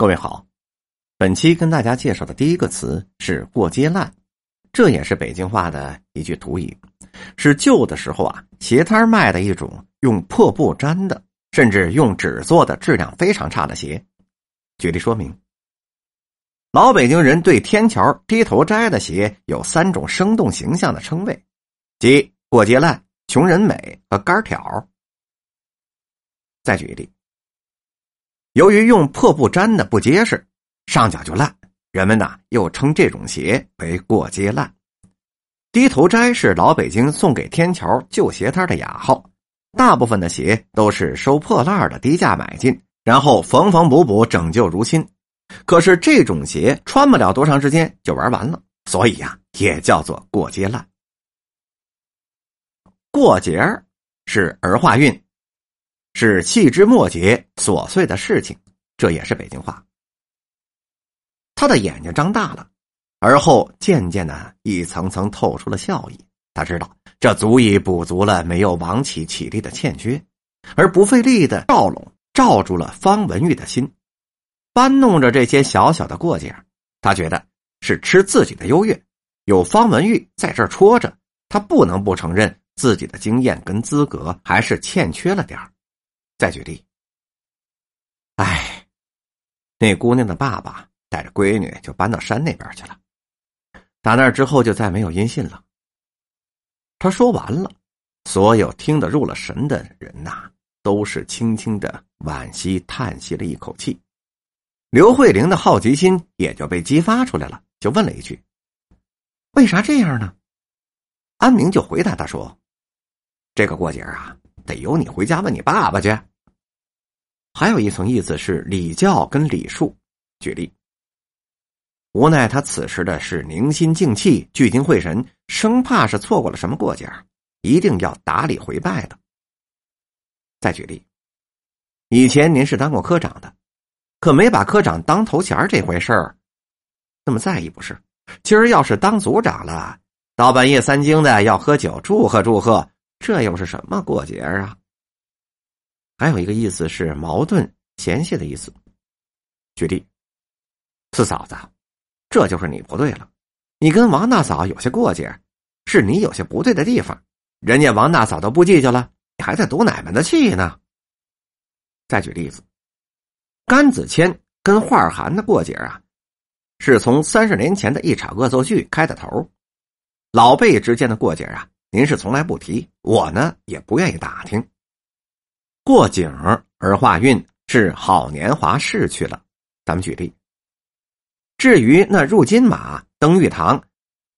各位好，本期跟大家介绍的第一个词是“过街烂”，这也是北京话的一句土语，是旧的时候啊鞋摊卖的一种用破布粘的，甚至用纸做的质量非常差的鞋。举例说明，老北京人对天桥低头摘的鞋有三种生动形象的称谓，即“过街烂”、“穷人美”和“杆条”。再举一例。由于用破布粘的不结实，上脚就烂，人们呢又称这种鞋为过街烂。低头摘是老北京送给天桥旧鞋摊的雅号，大部分的鞋都是收破烂的低价买进，然后缝缝补补整旧如新。可是这种鞋穿不了多长时间就玩完了，所以呀也叫做过街烂。过节儿是儿化韵。是细枝末节、琐碎的事情，这也是北京话。他的眼睛张大了，而后渐渐的一层层透出了笑意。他知道这足以补足了没有王启起立的欠缺，而不费力的罩拢罩住了方文玉的心，搬弄着这些小小的过节，他觉得是吃自己的优越。有方文玉在这戳着，他不能不承认自己的经验跟资格还是欠缺了点儿。再举例，哎，那姑娘的爸爸带着闺女就搬到山那边去了，打那之后就再没有音信了。他说完了，所有听得入了神的人呐，都是轻轻的惋惜叹息了一口气。刘慧玲的好奇心也就被激发出来了，就问了一句：“为啥这样呢？”安明就回答他说：“这个过节啊。”得由你回家问你爸爸去。还有一层意思是礼教跟礼数。举例，无奈他此时的是凝心静气、聚精会神，生怕是错过了什么过节，一定要打礼回拜的。再举例，以前您是当过科长的，可没把科长当头衔这回事儿那么在意，不是？今儿要是当组长了，到半夜三更的要喝酒祝贺祝贺。这又是什么过节啊？还有一个意思是矛盾、嫌隙的意思。举例，四嫂子，这就是你不对了。你跟王大嫂有些过节，是你有些不对的地方。人家王大嫂都不计较了，你还在赌哪门子气呢？再举例子，甘子谦跟华涵的过节啊，是从三十年前的一场恶作剧开的头。老辈之间的过节啊。您是从来不提，我呢也不愿意打听。过景儿化运是好年华逝去了。咱们举例。至于那入金马登玉堂，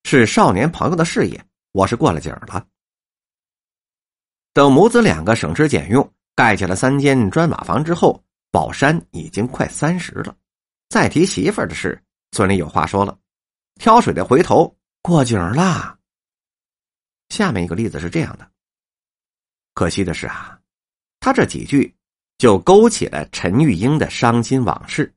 是少年朋友的事业，我是过了景了。等母子两个省吃俭用盖起了三间砖瓦房之后，宝山已经快三十了。再提媳妇的事，村里有话说了：挑水的回头过景了。下面一个例子是这样的。可惜的是啊，他这几句就勾起了陈玉英的伤心往事。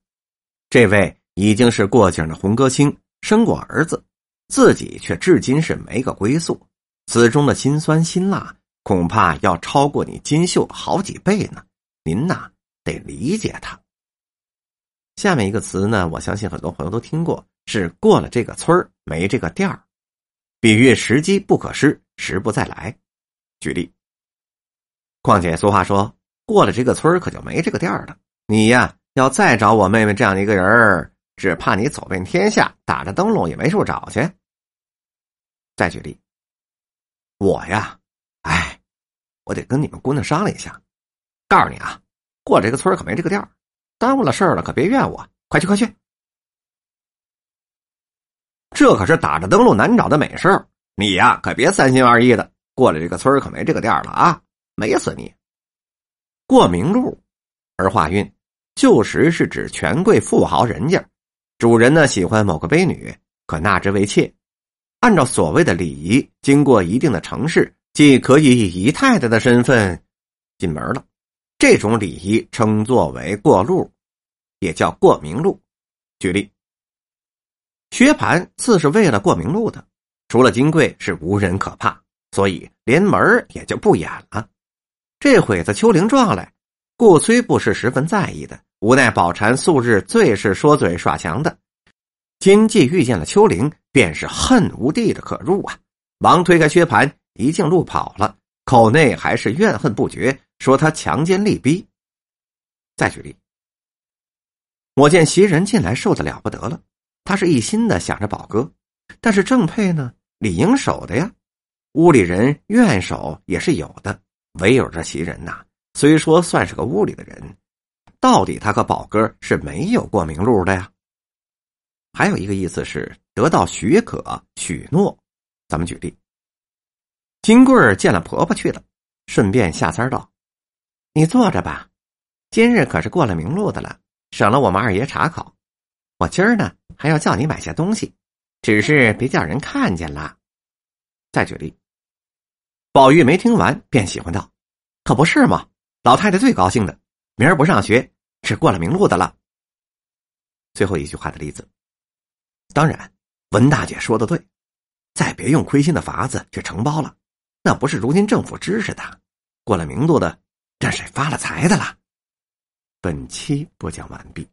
这位已经是过境的红歌星，生过儿子，自己却至今是没个归宿。此中的辛酸辛辣，恐怕要超过你金秀好几倍呢。您呐，得理解他。下面一个词呢，我相信很多朋友都听过，是过了这个村没这个店儿。比喻时机不可失，时不再来。举例，况且俗话说过了这个村可就没这个店了。你呀，要再找我妹妹这样的一个人只怕你走遍天下，打着灯笼也没处找去。再举例，我呀，哎，我得跟你们姑娘商量一下，告诉你啊，过了这个村可没这个店耽误了事儿了，可别怨我。快去，快去。这可是打着灯笼难找的美事儿，你呀可别三心二意的。过了这个村可没这个店了啊，美死你！过明路，儿化韵，旧时是指权贵富豪人家，主人呢喜欢某个卑女，可纳之为妾，按照所谓的礼仪，经过一定的程式，既可以以姨太太的身份进门了。这种礼仪称作为过路，也叫过明路。举例。薛蟠自是为了过明路的，除了金贵是无人可怕，所以连门也就不演了。这会子秋玲撞来，顾崔不是十分在意的，无奈宝蟾素日最是说嘴耍强的，今既遇见了秋玲，便是恨无地的可入啊！忙推开薛蟠，一径路跑了，口内还是怨恨不绝，说他强奸利逼。再举例，我见袭人进来，受的了不得了，他是一心的想着宝哥，但是正配呢，理应守的呀。屋里人愿守也是有的，唯有这袭人呐，虽说算是个屋里的人。到底他和宝哥是没有过明路的呀。还有一个意思是得到许可许诺。咱们举例，金贵儿见了婆婆去了，顺便下三道：“你坐着吧，今日可是过了明路的了，省了我们二爷查考。我今儿呢还要叫你买些东西，只是别叫人看见了。”再举例，宝玉没听完便喜欢道：“可不是吗？老太太最高兴的，明儿不上学。”是过了明路的了。最后一句话的例子，当然，文大姐说的对，再别用亏心的法子去承包了，那不是如今政府支持的，过了明路的，这是发了财的了。本期播讲完毕。